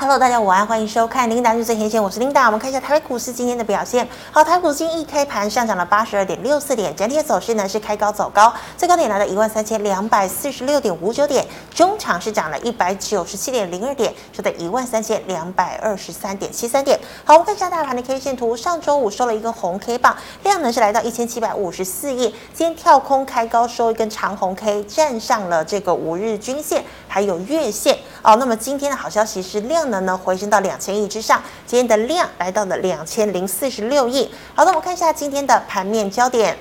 Hello，大家午安，欢迎收看《琳达日最前线》，我是琳达。我们看一下台北股市今天的表现。好，台股今天一开盘上涨了八十二点六四点，整体的走势呢是开高走高，最高点来到一万三千两百四十六点五九点，中场是涨了一百九十七点零二点，收在一万三千两百二十三点七三点。好，我们看一下大盘的 K 线图，上周五收了一根红 K 棒，量呢是来到一千七百五十四亿，今天跳空开高收一根长红 K，站上了这个五日均线，还有月线。哦，那么今天的好消息是量。能呢回升到两千亿之上，今天的量来到了两千零四十六亿。好的，我们看一下今天的盘面焦点。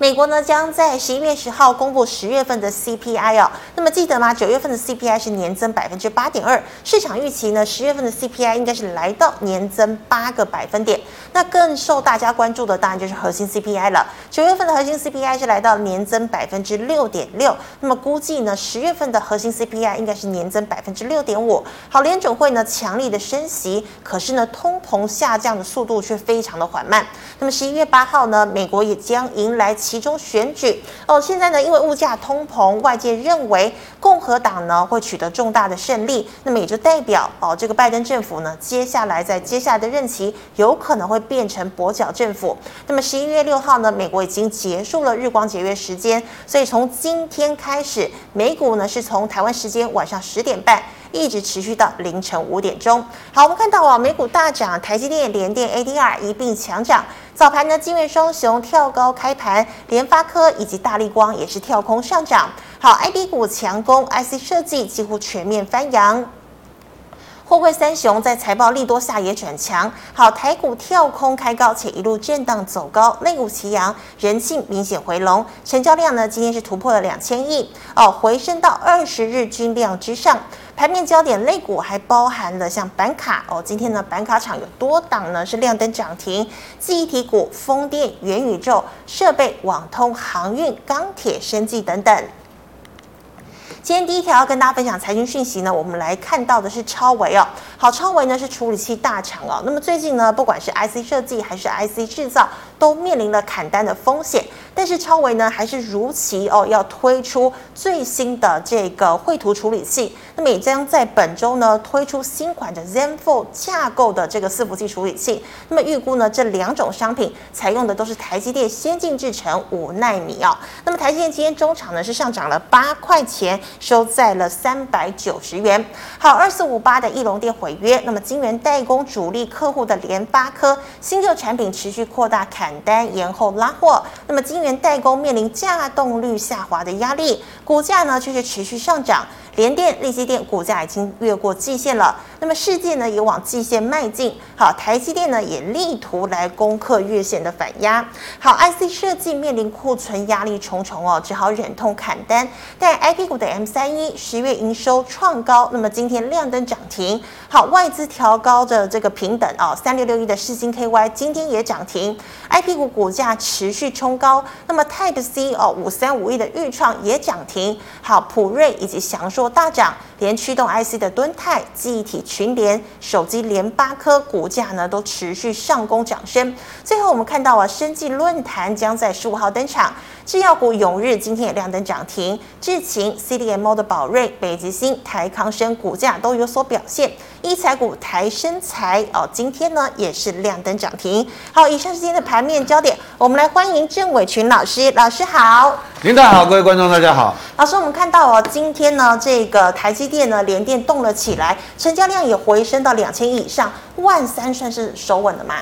美国呢将在十一月十号公布十月份的 CPI 哦。那么记得吗？九月份的 CPI 是年增百分之八点二，市场预期呢十月份的 CPI 应该是来到年增八个百分点。那更受大家关注的当然就是核心 CPI 了。九月份的核心 CPI 是来到年增百分之六点六。那么估计呢十月份的核心 CPI 应该是年增百分之六点五。好，联准会呢强力的升息，可是呢通膨下降的速度却非常的缓慢。那么十一月八号呢，美国也将迎来。其中选举哦，现在呢，因为物价通膨，外界认为共和党呢会取得重大的胜利，那么也就代表哦，这个拜登政府呢，接下来在接下来的任期有可能会变成跛脚政府。那么十一月六号呢，美国已经结束了日光节约时间，所以从今天开始，美股呢是从台湾时间晚上十点半。一直持续到凌晨五点钟。好，我们看到啊，美股大涨，台积电、联电、ADR 一并强涨。早盘呢，晶圆双雄跳高开盘，联发科以及大力光也是跳空上涨。好，IB 股强攻，IC 设计几乎全面翻扬。货柜三雄在财报利多下也转强，好，台股跳空开高，且一路震荡走高，类股齐扬，人气明显回笼，成交量呢今天是突破了两千亿哦，回升到二十日均量之上。盘面焦点类股还包含了像板卡哦，今天呢板卡厂有多档呢是亮灯涨停，记忆体股、风电、元宇宙、设备、网通、航运、钢铁、生技等等。今天第一条要跟大家分享财经讯息呢，我们来看到的是超微哦。好，超微呢是处理器大厂哦。那么最近呢，不管是 IC 设计还是 IC 制造，都面临了砍单的风险。但是超维呢，还是如期哦要推出最新的这个绘图处理器。那么也将在本周呢推出新款的 Zen 4架构的这个伺服器处理器。那么预估呢，这两种商品采用的都是台积电先进制程五纳米哦。那么台积电今天中场呢是上涨了八块钱。收在了三百九十元。好，二四五八的翼龙电毁约，那么晶圆代工主力客户的联发科新旧产品持续扩大砍单，延后拉货。那么晶圆代工面临价动率下滑的压力，股价呢却是持续上涨。联电、力积电股价已经越过季线了，那么世界呢也往季线迈进。好，台积电呢也力图来攻克月线的反压。好，IC 设计面临库存压力重重哦，只好忍痛砍单。但 IP 股的 M 三一十月营收创高，那么今天亮灯涨停。好，外资调高的这个平等哦，三六六一的世芯 KY 今天也涨停。IP 股股价持续冲高，那么 Type C 哦五三五一的预创也涨停。好，普瑞以及祥硕。大涨，连驱动 IC 的敦泰、记忆体群联、手机联发科股价呢都持续上攻涨升。最后我们看到啊，生技论坛将在十五号登场，制药股永日今天也亮灯涨停，智勤、CDMO 的宝瑞、北极星、台康生股价都有所表现。医材股台生材哦，今天呢也是亮灯涨停。好，以上是今天的盘面焦点，我们来欢迎郑伟群老师，老师好。领导好，各位观众大家好。老师，我们看到哦，今天呢这个台积电呢联电动了起来，成交量也回升到两千亿以上，万三算是守稳了吗？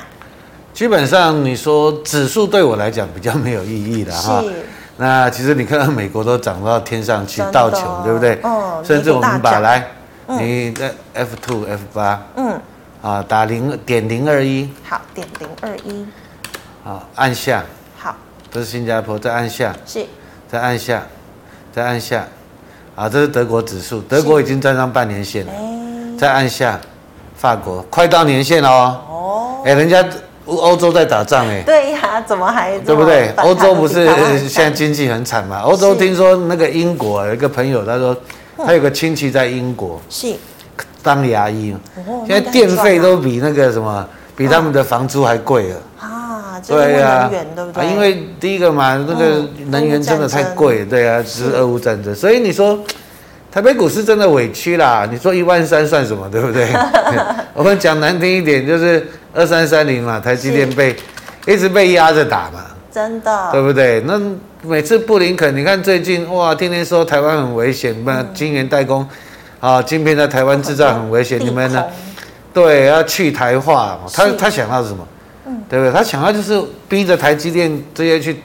基本上你说指数对我来讲比较没有意义的哈。是。那其实你看到美国都涨到天上去，道琼对不对？哦。甚至我们把来。你的 F two F 八，嗯，啊，打零点零二一，好，点零二一，好，按下，好，这是新加坡，再按下，是，再按下，再按下，啊，这是德国指数，德国已经站上半年线了，再按下，法国。快到年线了哦，哦，哎，人家欧洲在打仗哎，对呀，怎么还对不对？欧洲不是现在经济很惨嘛？欧洲听说那个英国有一个朋友他说。他有个亲戚在英国，是当牙医，现在电费都比那个什么，比他们的房租还贵了啊！对呀，对不对？因为第一个嘛，那个能源真的太贵，对啊，是俄乌战争，所以你说。台北股市真的委屈啦。你说一万三算什么，对不对？我们讲难听一点，就是二三三零嘛，台积电被一直被压着打嘛，真的，对不对？那每次布林肯，你看最近哇，天天说台湾很危险，那晶圆代工啊，晶片在台湾制造很危险，你们呢？对，要去台化，他他想到是什么？嗯，对不对？他想要就是逼着台积电这些去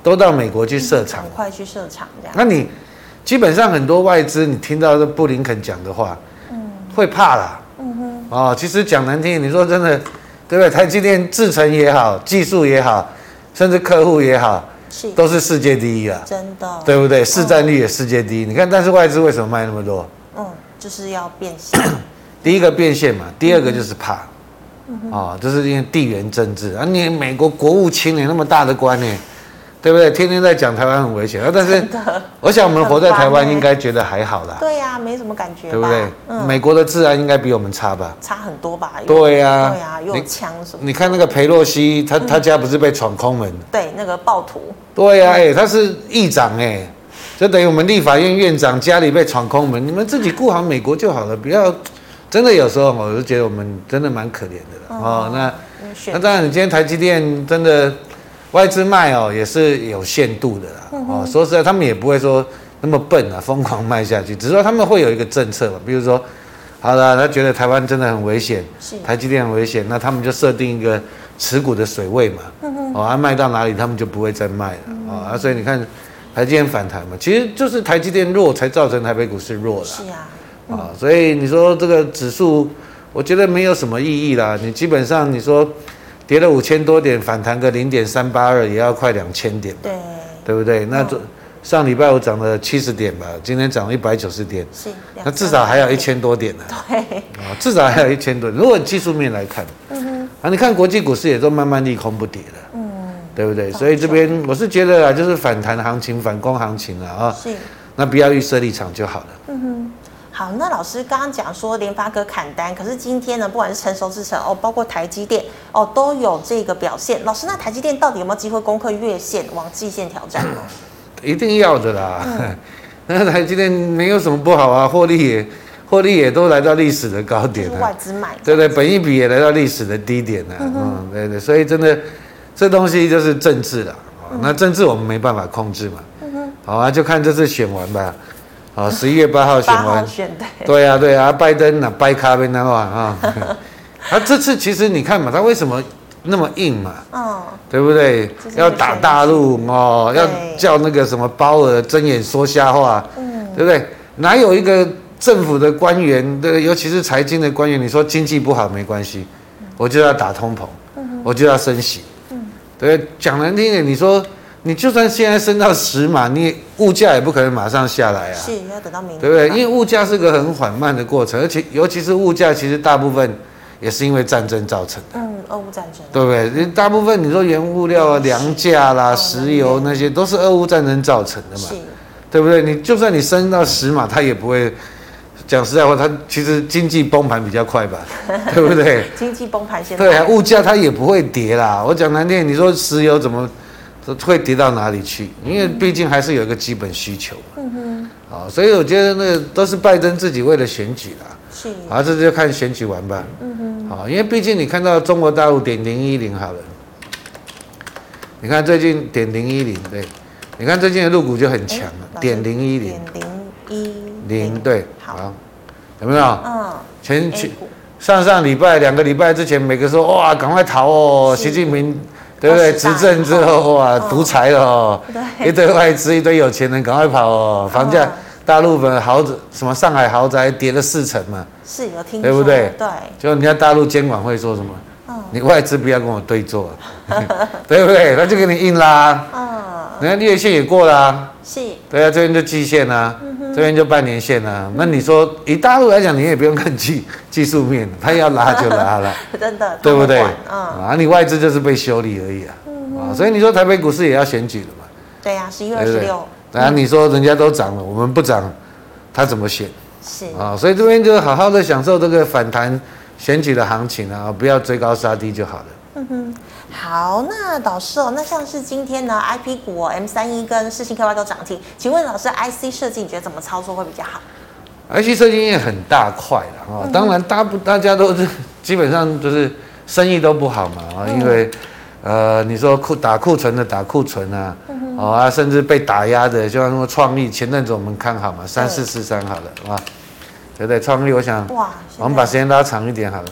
都到美国去设厂，快去设厂这样。那你基本上很多外资，你听到这布林肯讲的话，嗯，会怕啦。嗯哼。哦，其实讲难听，你说真的，对不对？台积电制程也好，技术也好，甚至客户也好，是。都是世界第一啊，真的，对不对？市占率也世界第一。你看，但是外资为什么卖那么多？嗯，就是要变现。第一个变现嘛，第二个就是怕，嗯、哦，就是因为地缘政治。啊，你美国国务卿你那么大的官呢，对不对？天天在讲台湾很危险啊，但是我想我们活在台湾应该觉得还好啦。对呀、啊，没什么感觉，对不对？嗯、美国的治安应该比我们差吧？差很多吧？对呀、啊，对呀、啊，又有枪什么你？你看那个裴洛西，他他家不是被闯空门？对，那个暴徒。对呀、啊，哎，他是议长哎，就等于我们立法院院长家里被闯空门，你们自己顾好美国就好了，不要。真的有时候，我就觉得我们真的蛮可怜的了哦。那那当然，你今天台积电真的外资卖哦，也是有限度的啦。哦，说实在，他们也不会说那么笨啊，疯狂卖下去。只是说他们会有一个政策嘛，比如说，好了，他觉得台湾真的很危险，台积电很危险，那他们就设定一个持股的水位嘛。哦，啊，卖到哪里他们就不会再卖了。哦，啊，所以你看台积电反弹嘛，其实就是台积电弱才造成台北股市弱了。是啊。啊，所以你说这个指数，我觉得没有什么意义啦。你基本上你说跌了五千多点，反弹个零点三八二，也要快两千点，对，对不对？那这上礼拜五涨了七十点吧，今天涨了一百九十点，是，那至少还有一千多点呢。对，啊，至少还有一千多点。如果技术面来看，嗯哼，啊，你看国际股市也都慢慢利空不跌了，嗯，对不对？所以这边我是觉得啊，就是反弹行情、反攻行情啊，啊，是，那不要预设立场就好了。嗯哼。好，那老师刚刚讲说联发科砍单，可是今天呢，不管是成熟制程哦，包括台积电哦，都有这个表现。老师，那台积电到底有没有机会攻克月线，往季线挑战呢？一定要的啦。嗯、那台积电没有什么不好啊，获利也获利也都来到历史的高点了，外资买，对对，本一比也来到历史的低点了。嗯，嗯，对对，所以真的这东西就是政治了。嗯、那政治我们没办法控制嘛。好啊，就看这次选完吧。啊，十一月八号选完，选对，对啊，对啊，拜登啊，掰咖啡那话 啊，他这次其实你看嘛，他为什么那么硬嘛？嗯，对不对？要打大陆哦，要叫那个什么包尔睁眼说瞎话，嗯，对不对？哪有一个政府的官员，对，尤其是财经的官员，你说经济不好没关系，我就要打通膨，我就要升息，嗯，对，讲难听点，你说。你就算现在升到十码，你物价也不可能马上下来啊。是，要等到明年。对不对？因为物价是个很缓慢的过程，而且尤其是物价，其实大部分也是因为战争造成的。嗯，俄乌战争。对不对？你大部分你说原物料啊、粮价啦、石油那些，都是俄乌战争造成的嘛。是。对不对？你就算你升到十码，它也不会。讲实在话，它其实经济崩盘比较快吧，对不对？经济崩盘现在。对啊，物价它也不会跌啦。我讲难听，你说石油怎么？会跌到哪里去？因为毕竟还是有一个基本需求嘛。嗯哼。好，所以我觉得那都是拜登自己为了选举啦。是。好，这就看选举完吧。嗯哼。好，因为毕竟你看到中国大陆点零一零好了，你看最近点零一零对，你看最近的入股就很强了。点零一零。点零一零对。好。有没有？嗯。前去上上礼拜两个礼拜之前，每个说哇，赶快逃哦，习近平。对不对？执政之后哇，独裁了哦，一堆外资，一堆有钱人，赶快跑哦！房价，大陆的豪宅，什么上海豪宅跌了四成嘛？是有听，对不对？对。就人家大陆监管会说什么？你外资不要跟我对坐，对不对？他就给你硬拉。嗯。人家月线也过了。是。对啊，这边就季线啊，这边就半年线啊。那你说以大陆来讲，你也不用看技 技术面，他要拉就拉了。真的。对不对？嗯。啊，你外资就是被修理而已啊。啊，所以你说台北股市也要选举了嘛？对呀，十一月二十六。啊，你说人家都涨了，我们不涨，他怎么选？是。啊，所以这边就好好的享受这个反弹。选举的行情啊，不要追高杀低就好了。嗯哼，好，那老师哦，那像是今天呢，IP 股 M 三一跟世芯 KY 都涨停，请问老师，IC 设计你觉得怎么操作会比较好？IC 设计业很大块的啊，嗯、当然大不大家都是 基本上就是生意都不好嘛啊，嗯、因为呃你说库打库存的打库存啊，嗯、哼。啊甚至被打压的，就像什么创意前阵子我们看好嘛，三四四三好了啊，对不对？创意我想哇，我们把时间拉长一点好了，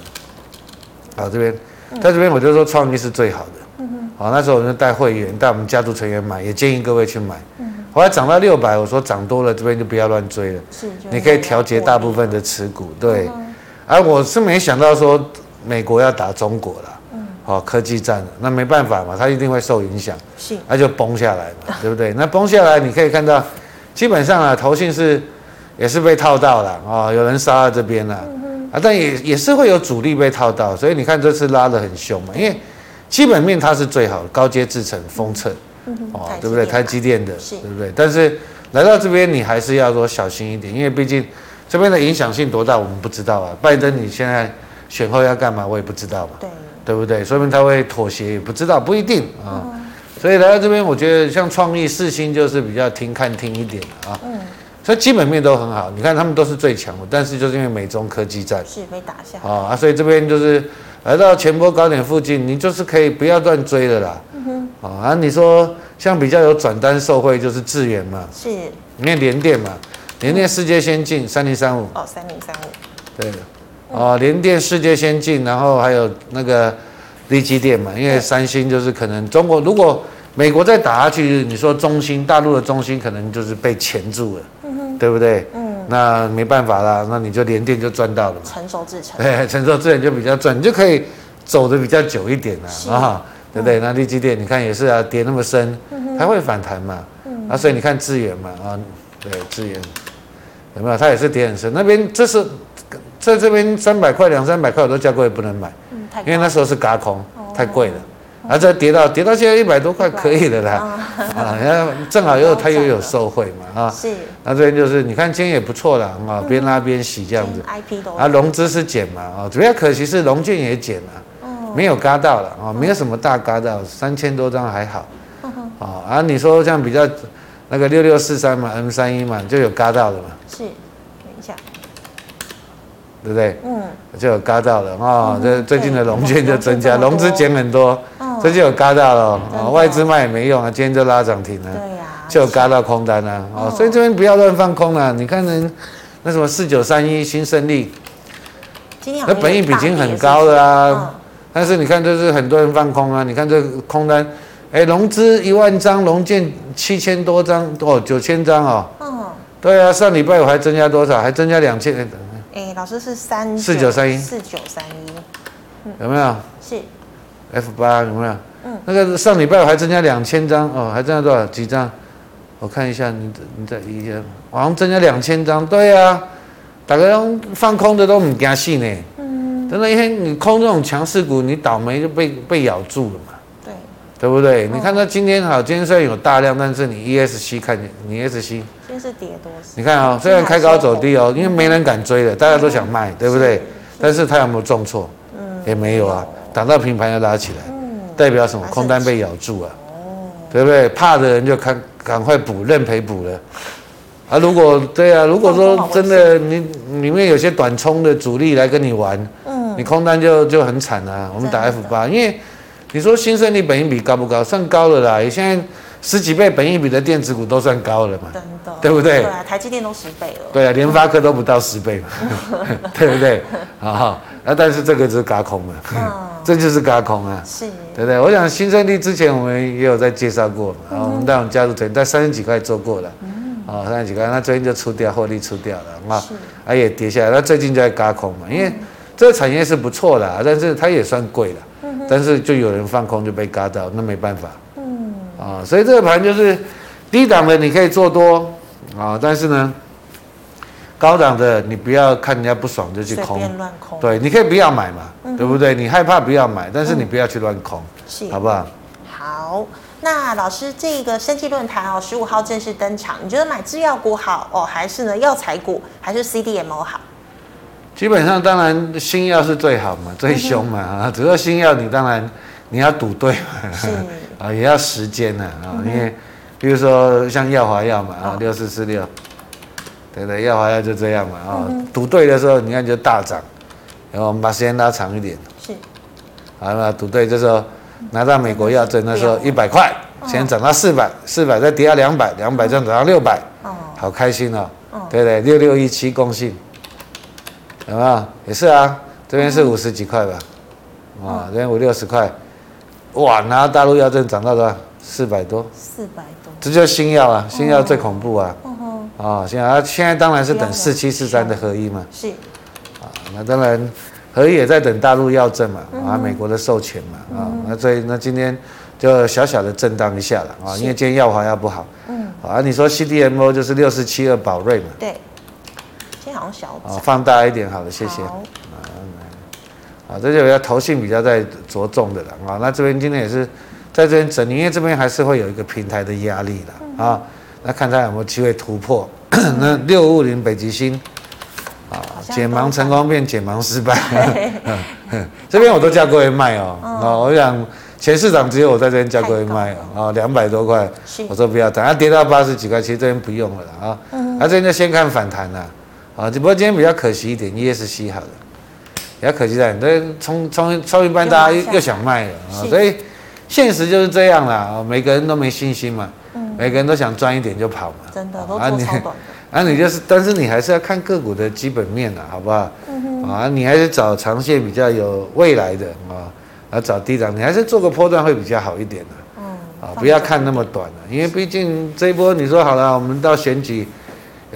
好这边，在这边我就说创意是最好的，嗯、哼好那时候我们就带会员带我们家族成员买，也建议各位去买。后来涨到六百，我说涨多了这边就不要乱追了。是，你可以调节大部分的持股。对，而我是没想到说美国要打中国了。嗯。好，科技战，那没办法嘛，它一定会受影响。是。那就崩下来嘛，对不对？那崩下来，你可以看到，基本上啊，投信是也是被套到了啊，有人杀到这边了。啊，但也也是会有主力被套到，所以你看这次拉得很凶嘛，因为基本面它是最好的，高阶制成封测。哦，对不对？台积电的，是对不对？但是来到这边，你还是要说小心一点，因为毕竟这边的影响性多大，我们不知道啊。拜登你现在选后要干嘛，我也不知道嘛，对，对不对？说明他会妥协，也不知道，不一定啊。嗯、所以来到这边，我觉得像创意、四星就是比较听看听一点啊。嗯。所以基本面都很好，你看他们都是最强的，但是就是因为美中科技战。是被打下。啊，所以这边就是来到前波高点附近，你就是可以不要乱追的啦。嗯哼。啊，你说像比较有转单受惠就是智原嘛，是，因为联电嘛，联电世界先进三零三五，哦，三零三五，对，哦，联电世界先进，然后还有那个力积电嘛，因为三星就是可能中国如果美国再打下去，你说中心大陆的中心可能就是被钳住了，对不对？嗯，那没办法啦，那你就连电就赚到了嘛，成熟制程，对，成熟制程就比较赚，你就可以走的比较久一点了啊。对不对？那利基电你看也是啊，跌那么深，它会反弹嘛？嗯啊，所以你看智原嘛，啊，对，智原有没有？它也是跌很深。那边这是在这边三百块、两三百块我都叫各位不能买，因为那时候是嘎空，太贵了。啊，这跌到跌到现在一百多块可以的啦，啊，然后正好又它又有受惠嘛，啊，是。那这边就是你看今天也不错啦，啊，边拉边洗这样子。啊，融资是减嘛，啊，主要可惜是融券也减了。没有嘎到了啊，没有什么大嘎到，三千多张还好，啊啊，你说像比较那个六六四三嘛，M 三一嘛，就有嘎到的嘛，是，对不对？嗯，就有嘎到了啊，这最近的融券就增加，融资减很多，这就有嘎到了啊，外资卖也没用啊，今天就拉涨停了，对呀，就有嘎到空单了啊，所以这边不要乱放空了，你看人那什么四九三一新胜利，那本益比已经很高了啊。但是你看，这是很多人放空啊！你看这个空单，哎，融资一万张，融券七千多张，哦，九千张哦。嗯。对啊，上礼拜我还增加多少？还增加两千。哎，老师是三四九三一。四九三一。有没有？是。F 八有没有？嗯。那个上礼拜我还增加两千张哦，还增加多少？几张？我看一下，你你再一下，好像增加两千张。对啊，大家放空的都唔惊死呢。真的，一天你空这种强势股，你倒霉就被被咬住了嘛。对，不对？你看它今天好，今天虽然有大量，但是你 ESC 看见你 ESC，今天是跌多。你看啊，虽然开高走低哦，因为没人敢追了，大家都想卖，对不对？但是它有没有重挫？嗯，也没有啊，打到平盘又拉起来，代表什么？空单被咬住啊，对不对？怕的人就赶赶快补，认赔补了。啊，如果对啊，如果说真的你里面有些短冲的主力来跟你玩。嗯你空单就就很惨啊！我们打 F 八，因为你说新胜利本益比高不高？算高了啦！现在十几倍本益比的电子股都算高了嘛？真的，对不对？对啊，台积电都十倍了。对啊，联发科都不到十倍嘛，对不对？啊，那但是这个就是嘎空了，这就是嘎空啊，是，对不对？我想新胜利之前我们也有在介绍过嘛，然后我们带我们加入成在三十几块做过了，啊，三十几块，那最近就出掉，获利出掉了啊，啊也跌下来，那最近就在嘎空嘛，因为。这个产业是不错的，但是它也算贵了。但是就有人放空就被嘎到，那没办法。嗯。啊，所以这个盘就是低档的你可以做多啊，但是呢，高档的你不要看人家不爽就去空。乱空。对，你可以不要买嘛，嗯、对不对？你害怕不要买，但是你不要去乱空，好不好？好，那老师这个生技论坛哦，十五号正式登场，你觉得买制药股好哦，还是呢药材股，还是 CDMO 好？基本上，当然新药是最好嘛，最凶嘛啊！只要新药，你当然你要赌对嘛，啊，也要时间呐啊，因为比如说像药华药嘛啊，六四四六，对对，耀华药就这样嘛啊，赌、哦、对的时候你看就大涨，然后我们把时间拉长一点，是，好了赌对这时候拿到美国药证那时候一百块，先涨到四百，四百再跌到两百，两百再涨到六百，哦，好开心哦，对对，六六一七共信，有没有？也是啊，这边是五十几块吧，啊，这边五六十块，哇，拿到大陆药证涨到了？四百多，四百多，这就是新药啊，新药最恐怖啊，啊，现在现在当然是等四七四三的合一嘛，是，啊，那当然合一也在等大陆药证嘛，啊，美国的授权嘛，啊，那所以那今天就小小的震荡一下了啊，因为今天药华药不好，嗯，啊，你说 CDMO 就是六四七二宝瑞嘛，对，今天好像小，啊，放大一点好了，谢谢，啊，这就比较投信比较在着重的了，啊，那这边今天也是。在这边整理，因为这边还是会有一个平台的压力的、嗯、啊。那看它有没有机会突破。嗯、那六五零北极星啊，解盲成功变解盲失败。这边我都叫各位卖哦。啊、嗯，我想前市场只有我在这边叫各位卖哦。啊，两百多块，我说不要，等它跌到八十几块，其实这边不用了啊。嗯。那这边就先看反弹了啊。只不过今天比较可惜一点，ESC 好了，比较可惜在这冲冲冲一半，大家又想卖了啊，所以。现实就是这样啦，每个人都没信心嘛，嗯、每个人都想赚一点就跑嘛，真的都做超短的。啊，你就是，但是你还是要看个股的基本面啊，好不好？嗯、啊，你还是找长线比较有未来的啊，啊，找低档，你还是做个波段会比较好一点的。嗯，啊，不要看那么短了，因为毕竟这一波你说好了，我们到选举，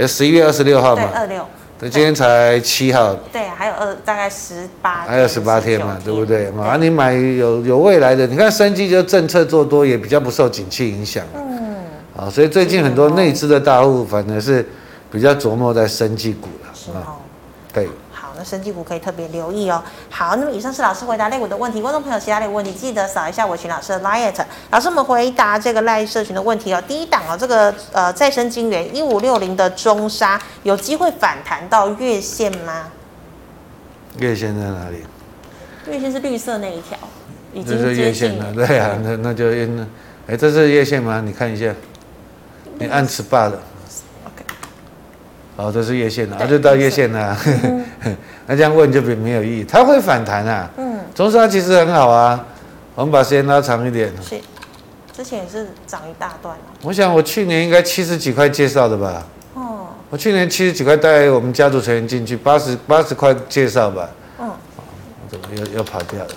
呃，十一月二十六号嘛，二六。对，今天才七号。对，还有二大概十八。还有十八天嘛，对不对？啊，你买有有未来的，你看生技就政策做多，也比较不受景气影响。嗯。啊，所以最近很多内资的大户反而是比较琢磨在生技股了。是哦。对。那生技股可以特别留意哦。好，那么以上是老师回答类股的问题，观众朋友其他的问题记得扫一下我群老师的 LINE。老师，我们回答这个赖社群的问题哦。第一档哦，这个呃再生晶圆一五六零的中砂有机会反弹到月线吗？月线在哪里？月线是绿色那一条，已经是月线了。对啊，那那就那哎，这是月线吗？你看一下，你按尺八的。好，这是月线了，啊，就到月线了。嗯、那这样问就没没有意义，它会反弹啊。嗯，中砂其实很好啊。我们把时间拉长一点。是，之前也是涨一大段。我想我去年应该七十几块介绍的吧。哦。我去年七十几块带我们家族成员进去，八十八十块介绍吧。嗯。我怎么又又跑掉了？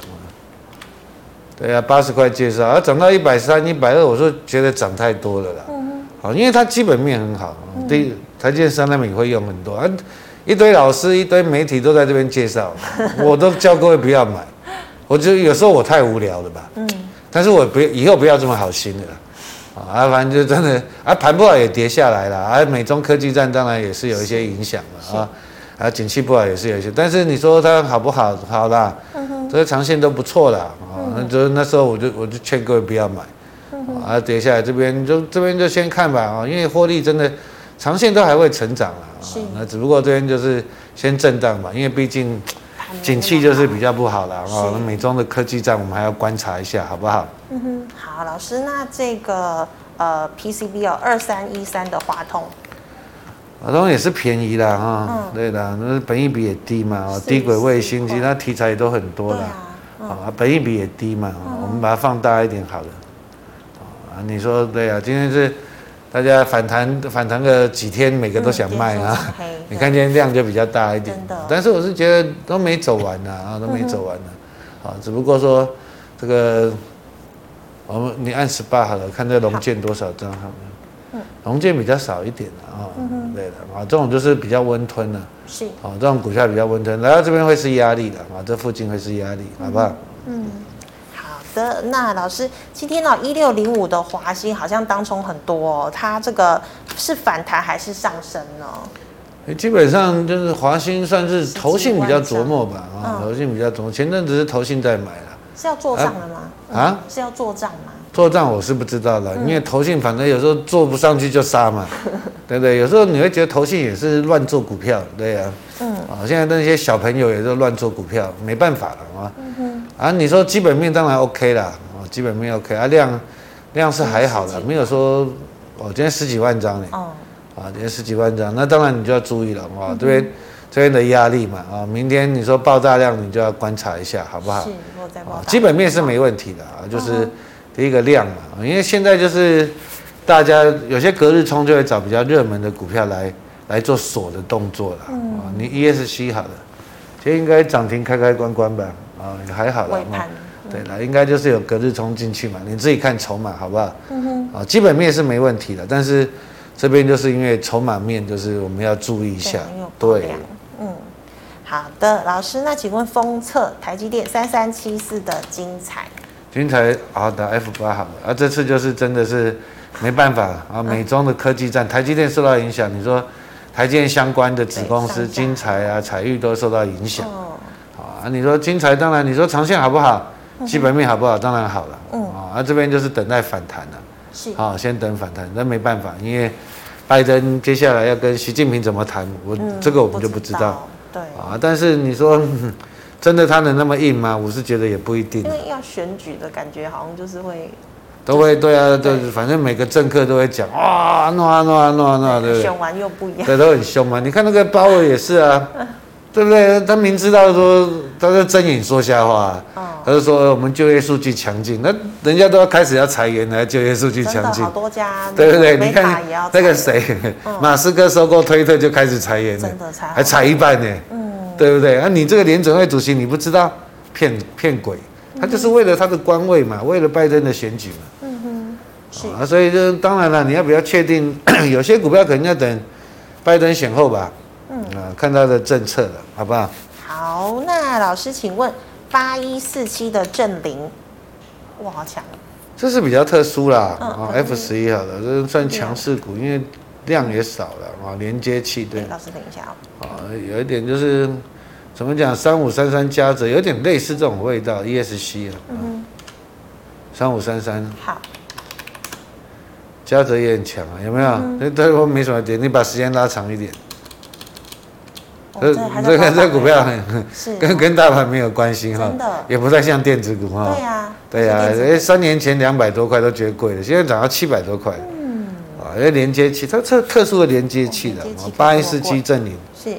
对啊，八十块介绍，啊，涨到一百三、一百二，我说觉得涨太多了啦。嗯。好，因为它基本面很好。第一。台积电上他们也会用很多啊，一堆老师、一堆媒体都在这边介绍，我都叫各位不要买。我觉得有时候我太无聊了吧。嗯。但是我不以后不要这么好心的了。啊，反正就真的啊，盘不好也跌下来了啊。美中科技战当然也是有一些影响了啊。啊，景气不好也是有一些，但是你说它好不好？好啦，这个长线都不错啦啊。那就那时候我就我就劝各位不要买。啊，跌下来这边就这边就先看吧啊，因为获利真的。长线都还会成长啊，那只不过这边就是先震荡吧，因为毕竟景气就是比较不好了啊。那美中的科技战我们还要观察一下，好不好？嗯哼，好，老师，那这个呃 PCB 哦，二三一三的华通，华通也是便宜的哈，嗯、对的，那本益比也低嘛，低轨卫星其他题材也都很多的，啊，本益比也低嘛，我们把它放大一点好了，啊，你说对啊，今天是。大家反弹反弹个几天，每个都想卖啊！你看今天量就比较大一点，但是我是觉得都没走完呢啊，都没走完呢，啊，只不过说这个我们你按十八好了，看这龙剑多少张好。了，龙剑比较少一点啊，对的啊，这种就是比较温吞的，是。啊，这种股价比较温吞，来到这边会是压力的啊，这附近会是压力，好不好？嗯。的那老师，今天呢一六零五的华兴好像当冲很多，哦，它这个是反弹还是上升呢？基本上就是华兴算是投信比较琢磨吧，啊，投信比较琢磨。前阵子是投信在买了，是要做账了吗？啊，是要做账吗？做账我是不知道的，因为投信反正有时候做不上去就杀嘛，对不对？有时候你会觉得投信也是乱做股票，对呀，嗯，啊，现在那些小朋友也是乱做股票，没办法了啊。啊，你说基本面当然 OK 啦，啊，基本面 OK 啊，量量是还好的，没有说哦，今天十几万张呢，哦，啊，今天十几万张，那当然你就要注意了啊，这边这边的压力嘛啊，明天你说爆炸量，你就要观察一下，好不好？基本面是没问题的啊，就是第一个量嘛，因为现在就是大家有些隔日冲就会找比较热门的股票来来做锁的动作了嗯，你 ESC 好了，其实应该涨停开开关关吧啊，还好了。对了，应该就是有隔日冲进去嘛，你自己看筹码好不好？嗯哼，啊，基本面是没问题的，但是这边就是因为筹码面，就是我们要注意一下。对，对嗯，好的，老师，那请问封测台积电三三七四的精材，精材好的 F 八好了，啊，这次就是真的是没办法啊，美中的科技战，台积电受到影响，你说台积电相关的子公司金材啊、彩玉都受到影响。哦，啊，你说金材，当然你说长线好不好？基本面好不好？当然好了。嗯啊，这边就是等待反弹了。是啊，先等反弹，那没办法，因为拜登接下来要跟习近平怎么谈，我、嗯、这个我们就不知道。知道对啊，但是你说真的他能那么硬吗？我是觉得也不一定。因为要选举的感觉，好像就是会。都会对啊，对，反正每个政客都会讲啊弄啊弄啊弄啊，对不对？选完又不一样。对，都很凶嘛。你看那个鲍尔也是啊。对不对？他明知道说他在睁眼说瞎话，哦、他就说我们就业数据强劲，那人家都要开始要裁员了，就业数据强劲，好多家，对不对？你看那个谁，嗯、马斯克收购推特就开始裁员了，真的裁，还裁一半呢，嗯，对不对？啊，你这个联准会主席你不知道，骗骗鬼，他就是为了他的官位嘛，为了拜登的选举嘛，嗯哼，是啊，所以就当然了，你要比较确定？有些股票可能要等拜登选后吧。嗯啊，看他的政策了，好不好？好，那老师，请问八一四七的正凌，哇，好强！这是比较特殊啦，啊，F 十一好了，这算强势股，因为量也少了啊，连接器对。老师等一下哦。啊，有一点就是怎么讲，三五三三加泽有点类似这种味道，ESC 啊，嗯，三五三三。好。加泽也很强啊，有没有？那对我没什么点，你把时间拉长一点。这这个这股票很 跟跟大盘没有关系哈，也不太像电子股哈。对呀，对呀，哎，三年前两百多块都觉得贵了，现在涨到七百多块。嗯，啊，因为连接器，它特特殊的连接器的，八一四七正凌是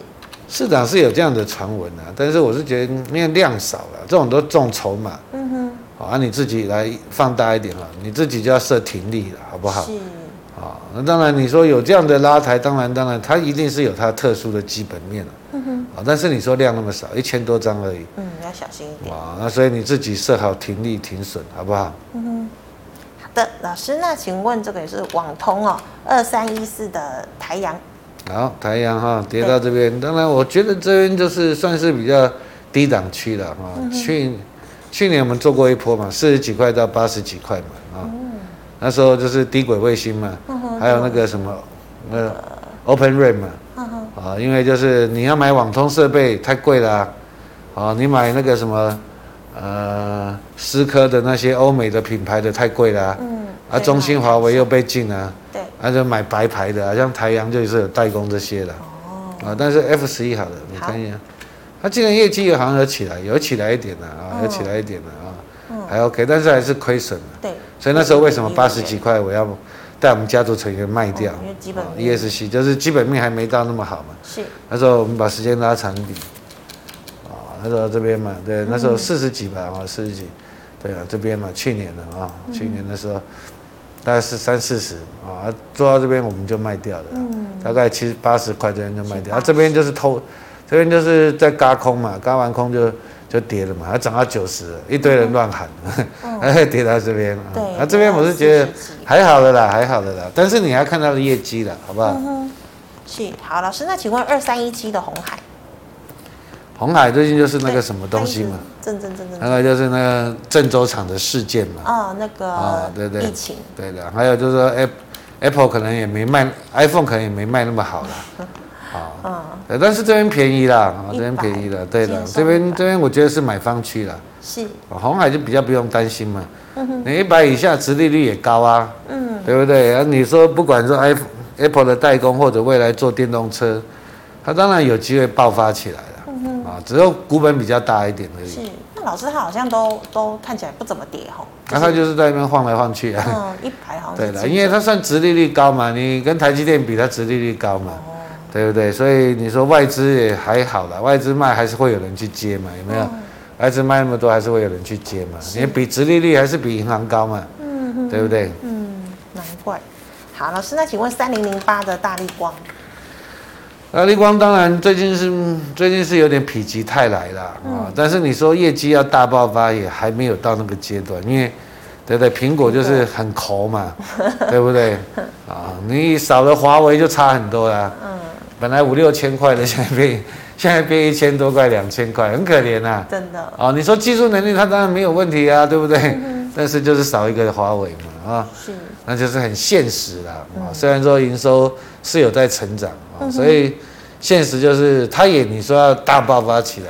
市场是有这样的传闻啊，但是我是觉得因为量少了，这种都重筹码。嗯哼，好啊，你自己来放大一点啊，你自己就要设停利了，好不好？是啊，那当然你说有这样的拉抬，当然当然它一定是有它特殊的基本面了。啊，但是你说量那么少，一千多张而已。嗯，要小心一点。哇，那所以你自己设好停利停损，好不好？嗯哼。好的，老师，那请问这个也是网通哦，二三一四的台阳。好，台阳哈跌到这边，当然我觉得这边就是算是比较低档区了哈。去去年我们做过一波嘛，四十几块到八十几块嘛啊，嗯、那时候就是低轨卫星嘛，还有那个什么那个 Open RAN 嘛。啊，因为就是你要买网通设备太贵了啊，啊，你买那个什么，呃，思科的那些欧美的品牌的太贵了啊，嗯，啊，中兴、华为又被禁了，对，那就买白牌的啊，像台阳就是有代工这些的，哦，啊，但是 F 十一好的，你看一下，它今年业绩好像有起来，有起来一点了啊，有起来一点了啊，还 OK，但是还是亏损了，对，所以那时候为什么八十几块我要？带我们家族成员卖掉，因为基本 ESC 就是基本面还没到那么好嘛。是。那时候我们把时间拉长一点，啊，那时候这边嘛，对，那时候四十几吧，啊，四十几，对啊，这边嘛，去年的啊，去年的时候大概是三四十啊，做到这边我们就卖掉了，大概七八十块这边就卖掉，啊，这边就是偷，这边就是在嘎空嘛，嘎完空就。就跌了嘛，它涨到九十，一堆人乱喊，还、嗯、跌到这边。对，啊，这边我是觉得还好的啦，还好的啦。但是你还看到的业绩了，好不好？嗯、是，好，老师，那请问二三一七的红海，鸿海最近就是那个什么东西嘛？郑郑郑郑，那个就是那个郑州厂的事件嘛。哦，那个啊，对对，疫情，对的。还有就是说，Apple 可能也没卖，iPhone 可能也没卖那么好了。啊，嗯，但是这边便宜啦，啊，这边便宜了，对的，这边这边我觉得是买方区了，是，红海就比较不用担心嘛，嗯哼，你一百以下，殖利率也高啊，嗯，对不对？啊，你说不管是 iPhone Apple 的代工或者未来做电动车，它当然有机会爆发起来啊，只有股本比较大一点而已。是，那老师他好像都都看起来不怎么跌哈。那他就是在那边晃来晃去啊。嗯，一排好像。对了，因为它算殖利率高嘛，你跟台积电比，它殖利率高嘛，哦、对不对？所以你说外资也还好啦，外资卖还是会有人去接嘛，有没有？嗯、外资卖那么多，还是会有人去接嘛？你比殖利率还是比银行高嘛，对不对？嗯，难怪。好，老师，那请问三零零八的大力光？大立光当然最近是最近是有点否极泰来了啊，嗯、但是你说业绩要大爆发也还没有到那个阶段，因为对不对？苹果就是很抠嘛，对，不对？啊，你少了华为就差很多啦。嗯，本来五六千块的，现在变现在变一千多块、两千块，很可怜呐。真的。啊，你说技术能力它当然没有问题啊，对不对？嗯、但是就是少一个华为嘛，啊，是，那就是很现实啦。啊，虽然说营收是有在成长啊。所以，现实就是，它也你说要大爆发起来，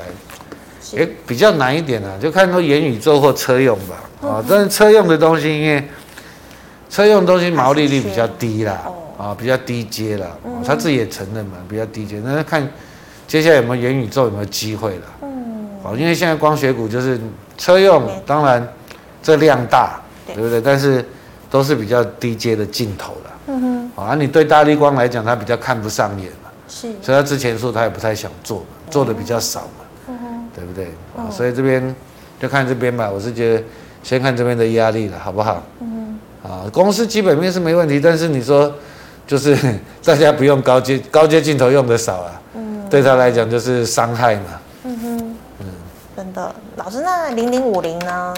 也比较难一点啊，就看说元宇宙或车用吧。啊，但是车用的东西，因为车用的东西毛利率比较低啦，啊，比较低阶啦，他自己也承认嘛，比较低阶。那看接下来有没有元宇宙有没有机会了？嗯，好，因为现在光学股就是车用，当然这量大，对不对？但是都是比较低阶的镜头了。嗯哼，啊，你对大立光来讲，他比较看不上眼嘛，是，所以他之前说他也不太想做嘛，做的比较少嘛，嗯哼，对不对？啊，所以这边就看这边吧，我是觉得先看这边的压力了，好不好？嗯哼，啊，公司基本面是没问题，但是你说就是 大家不用高阶高阶镜头用的少啊，嗯，对他来讲就是伤害嘛，嗯哼，嗯，真的，老师，那零零五零呢？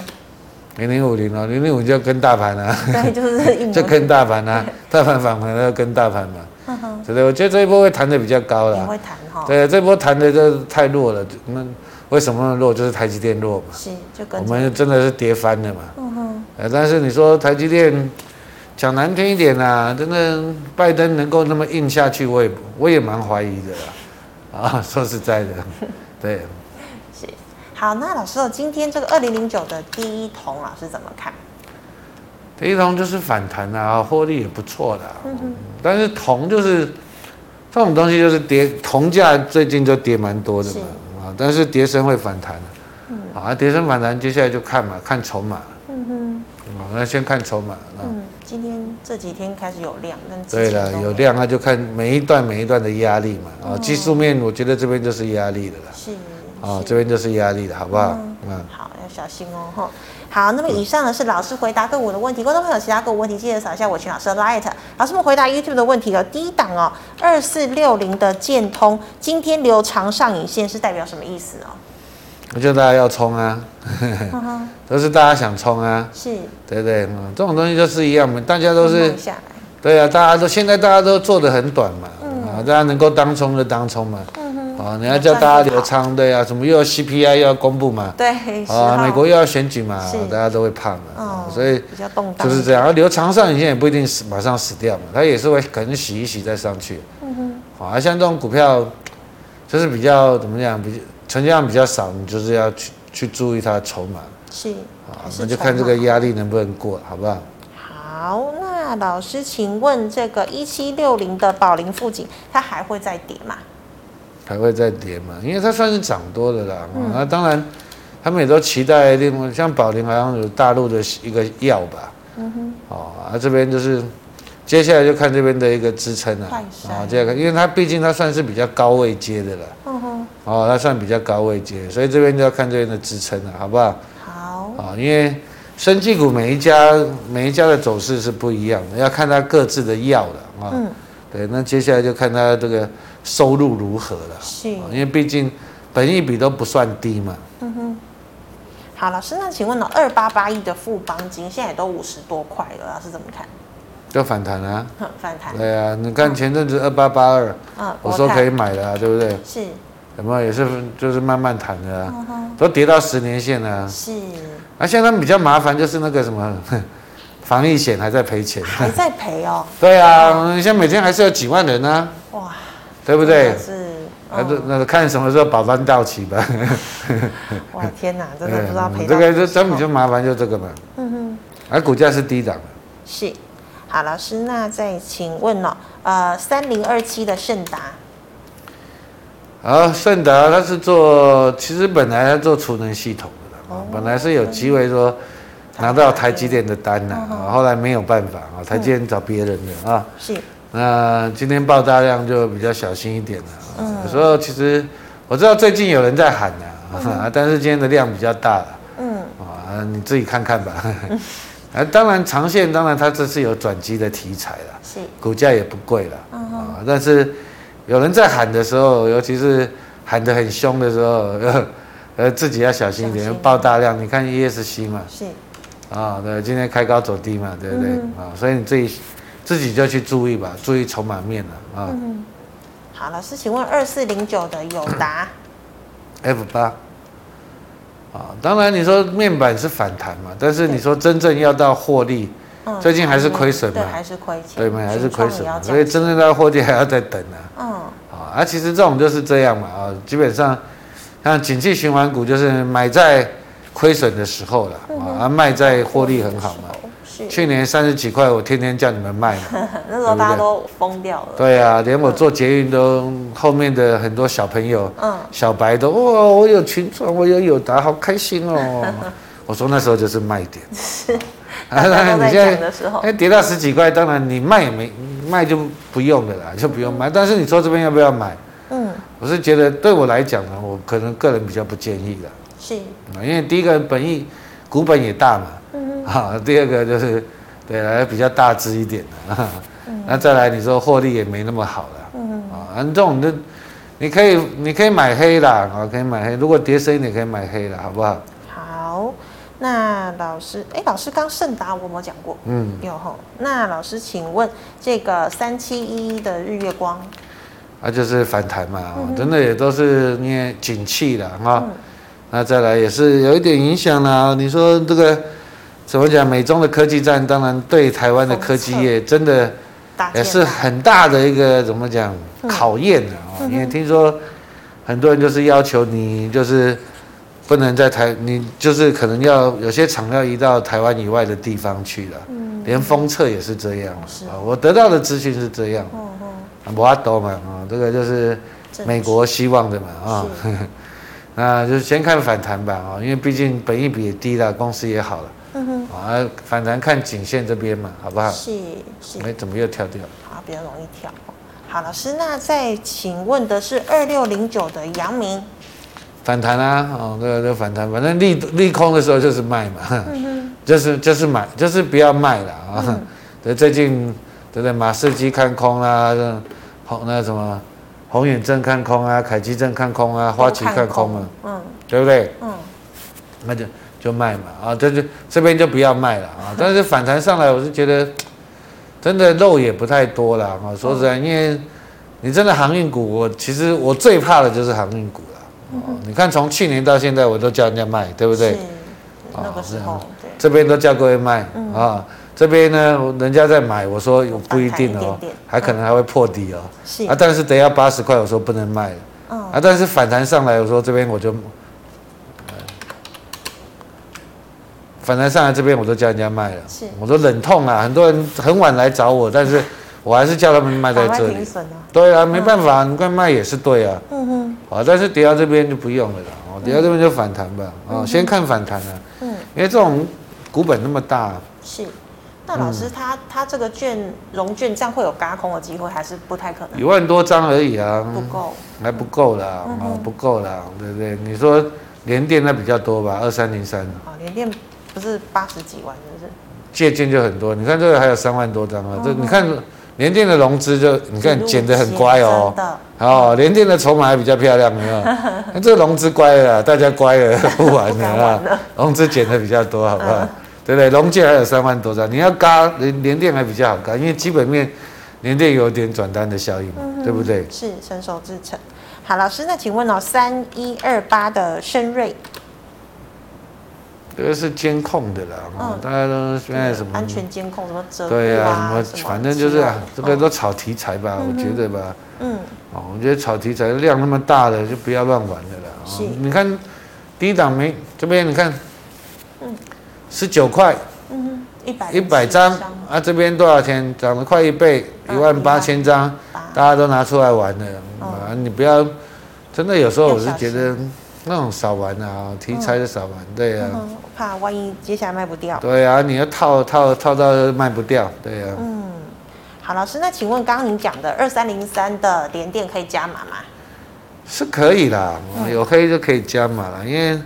零零五零哦，零零五就要跟大盘啊，对，就是 就跟大盘啊，大盘反弹要跟大盘嘛，对不对？我觉得这一波会弹的比较高了，会弹哈，对，这波弹的就太弱了，那为什么那么弱？就是台积电弱嘛，是，就跟我们真的是跌翻了嘛，嗯哼，但是你说台积电讲难听一点啊，真的拜登能够那么硬下去，我也我也蛮怀疑的啦，啊，说实在的，对。好，那老师，今天这个二零零九的第一铜老师怎么看？第一铜就是反弹啊，获利也不错的。嗯哼。但是铜就是这种东西，就是跌，铜价最近就跌蛮多的嘛。啊，但是跌升会反弹。嗯。啊，跌升反弹，接下来就看嘛，看筹码。嗯哼。那先看筹码。嗯。今天这几天开始有量，但对了，有量，那就看每一段每一段的压力嘛。啊、嗯，技术面，我觉得这边就是压力的了。是。哦，这边就是压力了，好不好？嗯，嗯好，要小心哦，吼。好，那么以上呢是老师回答个股的问题，观众朋友其他个股问题记得扫一下我群老师的 Light。老师们回答 YouTube 的问题哦第一档哦，二四六零的建通今天留长上影线是代表什么意思哦？我觉得大家要冲啊，都是大家想冲啊，是，对不对？嗯，这种东西就是一样嘛，大家都是，对啊，大家都现在大家都做的很短嘛，嗯，啊，大家能够当冲就当冲嘛。啊，你要叫大家留仓，对啊，什么又要 CPI 又要公布嘛，对，啊，美国又要选举嘛，大家都会怕嘛，所以就是这样。而留长上影线也不一定死，马上死掉嘛，它也是会可能洗一洗再上去。嗯哼，啊，像这种股票，就是比较怎么讲，比成交量比较少，你就是要去去注意它的筹码。是，啊，那就看这个压力能不能过，好不好？好，那老师，请问这个一七六零的宝龄富锦，它还会再跌吗？还会再跌嘛？因为它算是涨多的啦。嗯、那当然，他们也都期待另外像宝林好像有大陆的一个药吧。嗯哼。哦，啊这边就是接下来就看这边的一个支撑了。啊，这个，因为它毕竟它算是比较高位接的了。嗯哼。哦，它算比较高位接，所以这边就要看这边的支撑了，好不好？好。啊，因为生技股每一家每一家的走势是不一样的，要看它各自的药了啊。嗯。对，那接下来就看它这个。收入如何了？是，因为毕竟本益比都不算低嘛。嗯哼。好，老师，那请问呢？二八八亿的富邦金现在也都五十多块了，老师怎么看？就反弹啊。反弹。对啊，你看前阵子二八八二，嗯，我说可以买的啊，对不对？是。有没有也是就是慢慢弹的啊？都跌到十年线了。是。啊，现在比较麻烦就是那个什么，防疫险还在赔钱。还在赔哦。对啊，你像每天还是有几万人呢。哇。对不对？是，那那看什么时候保单到期吧。哇天哪，真的不知道赔、嗯。这个就真比较麻烦，就这个嘛。嗯哼。而股价是低档的。是，好，老师，那再请问哦，呃，三零二七的盛达。啊，盛达它是做，其实本来它做储能系统的，哦，本来是有机会说拿到台积电的单呐，后来没有办法啊，台积电找别人的啊。是。那今天爆大量就比较小心一点了。嗯。有时候其实我知道最近有人在喊呐，啊，但是今天的量比较大了。嗯。啊，你自己看看吧。啊，当然长线，当然它这是有转机的题材了。是。股价也不贵了。嗯。啊，但是有人在喊的时候，尤其是喊得很凶的时候，呃，自己要小心一点，爆大量。你看 ESC 嘛。是。啊，对，今天开高走低嘛，对不对？啊，所以你自己。自己就去注意吧，注意筹码面了啊。嗯，好，老师，请问二四零九的友达，F 八，啊，当然你说面板是反弹嘛，但是你说真正要到获利，最近还是亏损嘛，对，还是亏钱，对嘛，还是亏损，所以真正到获利还要再等啊。嗯，啊，啊，其实这种就是这样嘛，啊，基本上像景气循环股就是买在亏损的时候了，啊，卖在获利很好嘛。去年三十几块，我天天叫你们卖嘛，那时候大家都疯掉了。对啊，连我做捷运都后面的很多小朋友，嗯，小白都哇，我有群创，我有友达，好开心哦。我说那时候就是卖点。是。大家都在讲的时候，哎，跌到十几块，当然你卖也没卖就不用了啦，就不用卖。但是你说这边要不要买？嗯，我是觉得对我来讲呢，我可能个人比较不建议的。是。因为第一个本意股本也大嘛。好，第二个就是，对，来比较大只一点的啊。那再来，你说获利也没那么好了。嗯。啊，这种的，你可以，你可以买黑啦啊，可以买黑。如果跌深一点，可以买黑的，好不好？好，那老师，哎，老师刚盛达我有没有讲过？嗯，有吼。那老师，请问这个三七一一的日月光，啊，就是反弹嘛，真的也都是因为景气的哈。那再来也是有一点影响啦。你说这个。怎么讲？美中的科技战，当然对台湾的科技业真的也是很大的一个怎么讲考验的啊！因为听说很多人就是要求你，就是不能在台，你就是可能要有些厂要移到台湾以外的地方去了。连封测也是这样啊！我得到的资讯是这样。我阿斗嘛啊，这个就是美国希望的嘛啊。那就是先看反弹吧啊，因为毕竟本益比也低了，公司也好了。嗯哼，啊，反弹看颈线这边嘛，好不好？是是。哎，怎么又跳掉？啊，比较容易跳。好，老师，那再请问的是二六零九的阳明。反弹啊，哦，这个这反弹，反正利利空的时候就是卖嘛，嗯哼，就是就是买，就是不要卖了啊。嗯。对，最近对不对？马士基看空啊，红那什么，宏远正看空啊，凯基正看空啊，花旗看空嘛，嗯，对不对？嗯，那就。就卖嘛，啊，这就这边就不要卖了啊。但是反弹上来，我是觉得真的肉也不太多了啊。说实在，因为你真的航运股，我其实我最怕的就是航运股了。你看从去年到现在，我都叫人家卖，对不对？那个时候，这边都叫各位卖啊。这边呢，人家在买，我说不一定哦，还可能还会破底哦。啊，但是等下八十块，我说不能卖。啊，但是反弹上来，我说这边我就。反弹上来这边，我都叫人家卖了。是，我说忍痛啊，很多人很晚来找我，但是我还是叫他们卖在这里。对啊，没办法，你快卖也是对啊。嗯哼。好，但是跌到这边就不用了啦。哦，跌到这边就反弹吧。哦，先看反弹啊。嗯。因为这种股本那么大。是。那老师他他这个券融券这样会有轧空的机会，还是不太可能？一万多张而已啊。不够。还不够啦。哦，不够啦，对不对？你说联电那比较多吧？二三零三。啊，联电。不是八十几万，是不是？借券就很多，你看这个还有三万多张啊！这你看联电的融资就你看减得很乖哦。哦，联电的筹码还比较漂亮，没有？那这融资乖了，大家乖了，不玩了啊！融资减的比较多，好不好？对不对？融券还有三万多张，你要嘎联联电还比较好嘎，因为基本面联电有点转单的效应，对不对？是成熟制成。好，老师，那请问哦，三一二八的深瑞。这个是监控的啦，嗯、大家都现在什么安全监控什么折对呀、啊，什么反正就是啊，这个都炒题材吧，嗯、我觉得吧。嗯。哦，我觉得炒题材量那么大的就不要乱玩的啦。是。你看低档没这边你看，嗯，十九块，嗯，一百一百张啊，这边多少钱？涨了快一倍，一万八千张，啊、大家都拿出来玩的、嗯、啊！你不要，真的有时候我是觉得。那种少玩啊，题材的少玩，嗯、对、啊嗯。怕万一接下来卖不掉。对啊，你要套套套到卖不掉，对、啊。嗯，好，老师，那请问刚刚您讲的二三零三的连电可以加码吗？是可以的，有黑就可以加码了，因为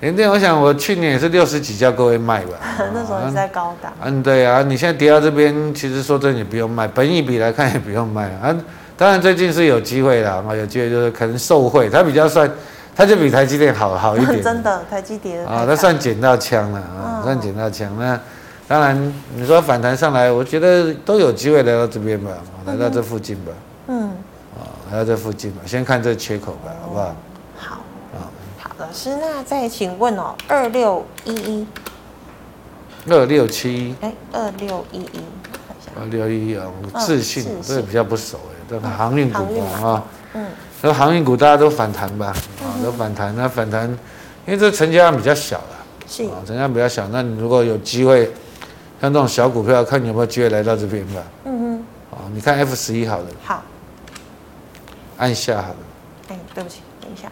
联电，我想我去年也是六十几叫各位卖吧。那时候也在高档。嗯，对啊，你现在跌到这边，其实说真的，你不用卖，本益比来看也不用卖啊。当然最近是有机会的啊，有机会就是可能受惠，它比较算，它就比台积电好好一点。真的，台积电啊，它算捡到枪了啊，算捡到枪。那当然你说反弹上来，我觉得都有机会来到这边吧，来到这附近吧。嗯。啊，来到这附近吧，先看这缺口吧，好不好？好。啊，好的，老师，那再请问哦，二六一一，二六七一，哎，二六一一，二六一一啊，自信，这个比较不熟哎。这个航运股啊，嗯，这航运股大家都反弹吧，啊，都反弹。那反弹，因为这成交量比较小了，是啊，成交量比较小。那你如果有机会，像这种小股票，看你有没有机会来到这边吧。嗯哼，啊，你看 F 十一好了，好，按下好了。哎，对不起，等一下。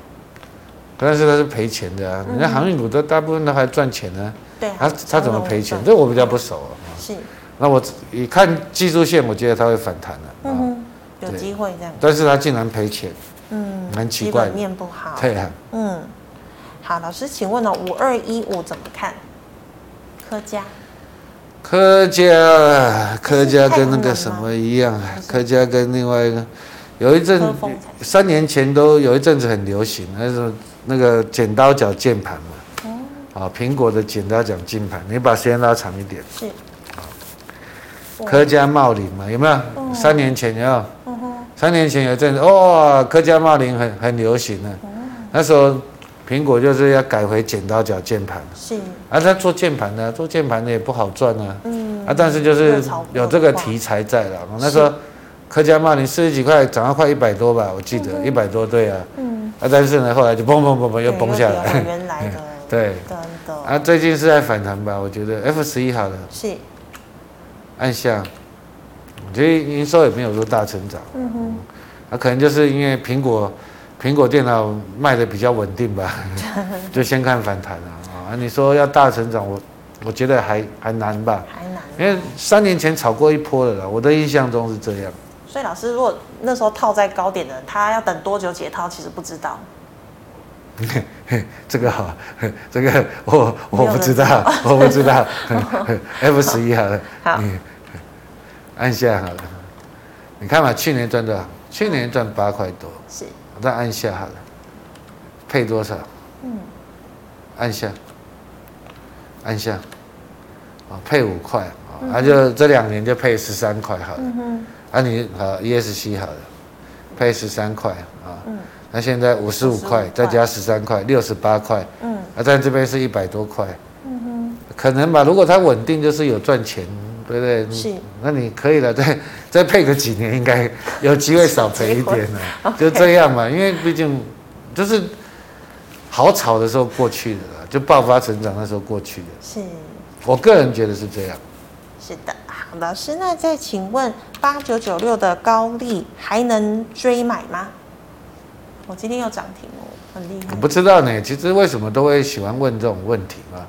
但是它是赔钱的啊，人家航运股都大部分都还赚钱呢。对，它它怎么赔钱？这我比较不熟啊。是。那我一看技术线，我觉得它会反弹的。嗯哼。有机会这样，但是它竟然赔钱，嗯，蛮奇怪的，基本面不好，对啊，嗯，好，老师，请问呢，五二一五怎么看？科家，科家，科家跟那个什么一样，科家。跟另外一个，有一阵三年前都有一阵子很流行，那是那个剪刀脚键盘嘛，哦，啊，苹果的剪刀脚键盘，你把时间拉长一点，是，科家茂林嘛，有没有？三年前有？三年前有一阵子，哇，科嘉茂林很很流行的，那时候苹果就是要改回剪刀脚键盘，是，啊，他做键盘的，做键盘的也不好赚啊，嗯，啊，但是就是有这个题材在了，那时候科嘉茂林四十几块涨到快一百多吧，我记得一百多，对啊，嗯，啊，但是呢后来就嘣嘣嘣嘣又崩下来，原来的，对，啊，最近是在反弹吧，我觉得 F 十一好了，是，按下。其实营收也没有说大成长，嗯哼，啊，可能就是因为苹果，苹果电脑卖的比较稳定吧，就先看反弹了啊。你说要大成长，我我觉得还还难吧，还难，因为三年前炒过一波了啦，我的印象中是这样。所以老师，如果那时候套在高点的，他要等多久解套，其实不知道。这个好，这个我我不知道，我不知道。F 十一好了，好。按下好了，你看嘛，去年赚多少？去年赚八块多。是。我再按下好了，配多少？嗯。按下。按下。啊，配五块啊，那就这两年就配十三块好了。嗯哼。啊，你啊，ESC 好了，配十三块啊。嗯。那现在五十五块，再加十三块，六十八块。嗯。啊，在这边是一百多块。嗯哼。可能吧，如果它稳定，就是有赚钱。对不对？是，那你可以了，再 再配个几年，应该有机会少赔一点 了，就这样嘛。因为毕竟就是好炒的时候过去的了，就爆发成长那时候过去的。是，我个人觉得是这样。是的，好，老师，那再请问八九九六的高利还能追买吗？我今天又涨停哦，很厉害。我不知道呢，其实为什么都会喜欢问这种问题嘛？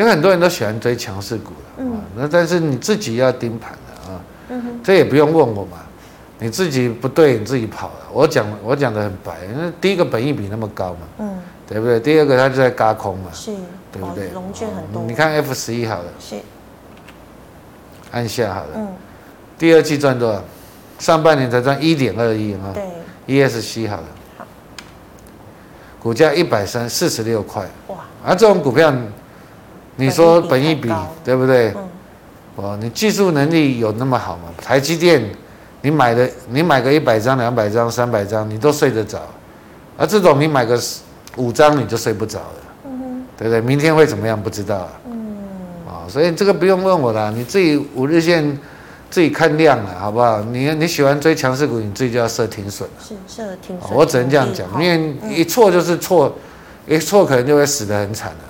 其实很多人都喜欢追强势股的，嗯，那但是你自己要盯盘的啊，嗯，这也不用问我嘛，你自己不对，你自己跑了。我讲我讲的很白，那第一个本益比那么高嘛，嗯，对不对？第二个它就在轧空嘛，是，对不对？融券很多。你看 F 十一好了，是，按下好了，嗯，第二季赚多少？上半年才赚一点二亿啊，对，ESC 好了，好，股价一百三四十六块，哇，而这种股票。你说本一比对不对？哦，你技术能力有那么好吗？台积电，你买的你买个一百张、两百张、三百张，你都睡得着，而这种你买个五张你就睡不着了，对不对？明天会怎么样不知道啊。嗯。啊，所以这个不用问我了，你自己五日线自己看量了，好不好？你你喜欢追强势股，你自己就要设停损。是设停损。我只能这样讲，因为一错就是错，一错可能就会死得很惨了。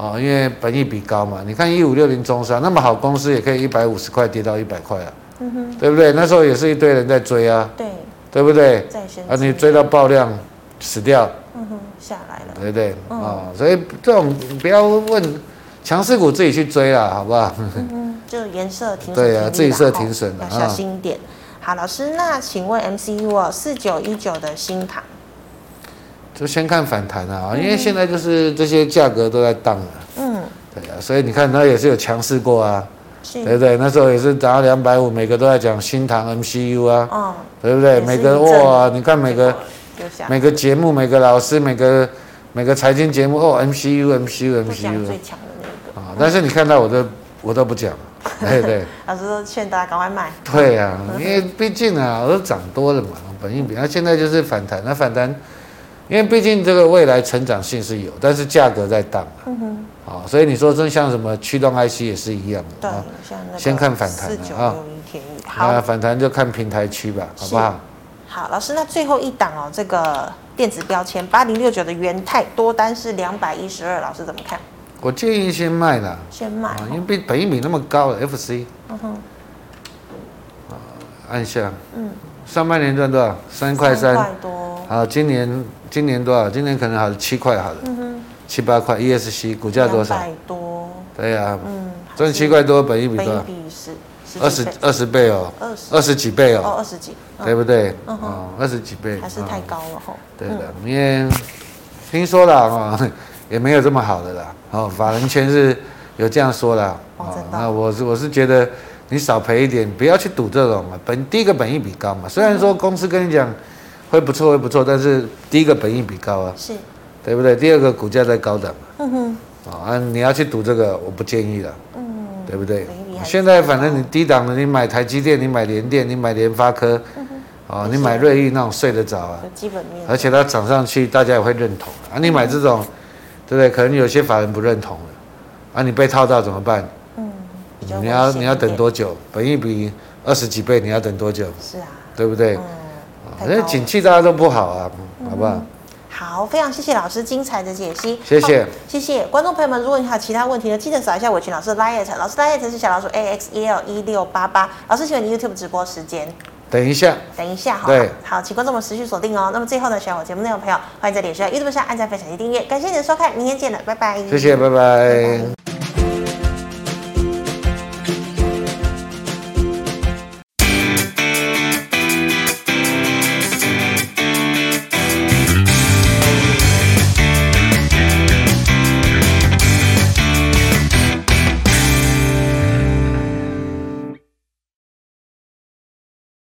哦，因为本益比高嘛，你看一五六零中山那么好公司，也可以一百五十块跌到一百块啊，嗯哼，对不对？那时候也是一堆人在追啊，对，对不对？啊，你追到爆量死掉，嗯哼，下来了，对不对？啊、所以这种不要问强势股自己去追啦，好不好？嗯哼，就颜色停损，对啊，自己设停损的，小心一点。哦、好，老师，那请问 MCU 哦，四九一九的新唐，就先看反弹啊，因为现在就是这些价格都在荡了。嗯，对啊，所以你看它也是有强势过啊。对不对？那时候也是涨到两百五，每个都在讲新唐 MCU 啊，哦、对不对？每个哇，你看每个每个节目，每个老师，每个每个财经节目哦，MCU MCU MCU 最强的那个啊！但是你看到我都我都不讲，对对。老师说劝大家赶快卖。对呀、啊，因为毕竟啊，我都涨多了嘛，本益比，那现在就是反弹，那反弹，因为毕竟这个未来成长性是有，但是价格在荡。嗯哼。哦，所以你说真像什么驱动 IC 也是一样的，对，像那个先看反弹啊，好，反弹就看平台区吧，好不好？好，老师，那最后一档哦，这个电子标签八零六九的元泰多单是两百一十二，老师怎么看？我建议先卖了，先卖，因为比本益比那么高的 FC，嗯哼，按下，嗯，上半年赚多少？三块三，块多，好，今年今年多少？今年可能好七块好了，嗯哼。七八块，ESC 股价多少？百多。对呀，嗯，赚七块多，本一比多少？二十二十倍哦，二十二十几倍哦，哦二十几，对不对？哦，二十几倍，还是太高了吼。对的，因为听说了啊，也没有这么好的啦。哦，法人圈是有这样说的。哦，那我是我是觉得你少赔一点，不要去赌这种嘛。本第一个本益比高嘛，虽然说公司跟你讲会不错会不错，但是第一个本益比高啊。是。对不对？第二个股价在高档，嗯哼，啊，你要去赌这个，我不建议了，嗯，对不对？现在反正你低档的，你买台积电，你买联电，你买联发科，啊，你买瑞昱那种睡得着啊，基本面，而且它涨上去，大家也会认同啊。你买这种，对不对？可能有些法人不认同了，啊，你被套到怎么办？嗯，你要你要等多久？本益比二十几倍，你要等多久？是啊，对不对？嗯，因为景气大家都不好啊，好不好？好，非常谢谢老师精彩的解析，谢谢，谢谢观众朋友们。如果你还有其他问题呢，记得扫一下伟群老师的 LINE，老师 LINE 是小老鼠 A X E L 一六八八。老师，请问你 YouTube 直播时间？等一下，等一下，好，对，好，请观众们持续锁定哦。那么最后呢，喜欢我节目内容的朋友，欢迎在脸书、YouTube 上按赞、分享及订阅。感谢你的收看，明天见了，拜拜。谢谢，拜拜。拜拜。